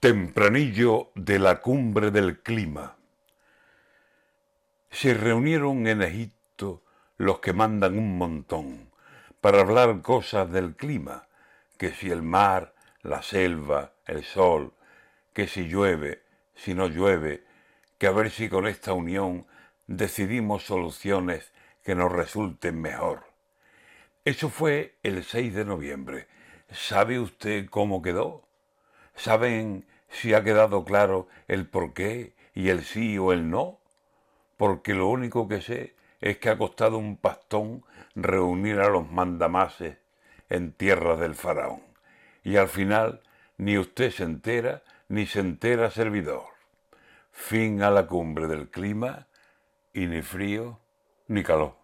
Tempranillo de la cumbre del clima. Se reunieron en Egipto los que mandan un montón para hablar cosas del clima, que si el mar, la selva, el sol, que si llueve, si no llueve, que a ver si con esta unión decidimos soluciones que nos resulten mejor. Eso fue el 6 de noviembre. ¿Sabe usted cómo quedó? ¿Saben si ha quedado claro el por qué y el sí o el no? Porque lo único que sé es que ha costado un pastón reunir a los mandamases en tierra del faraón. Y al final ni usted se entera ni se entera servidor. Fin a la cumbre del clima y ni frío ni calor.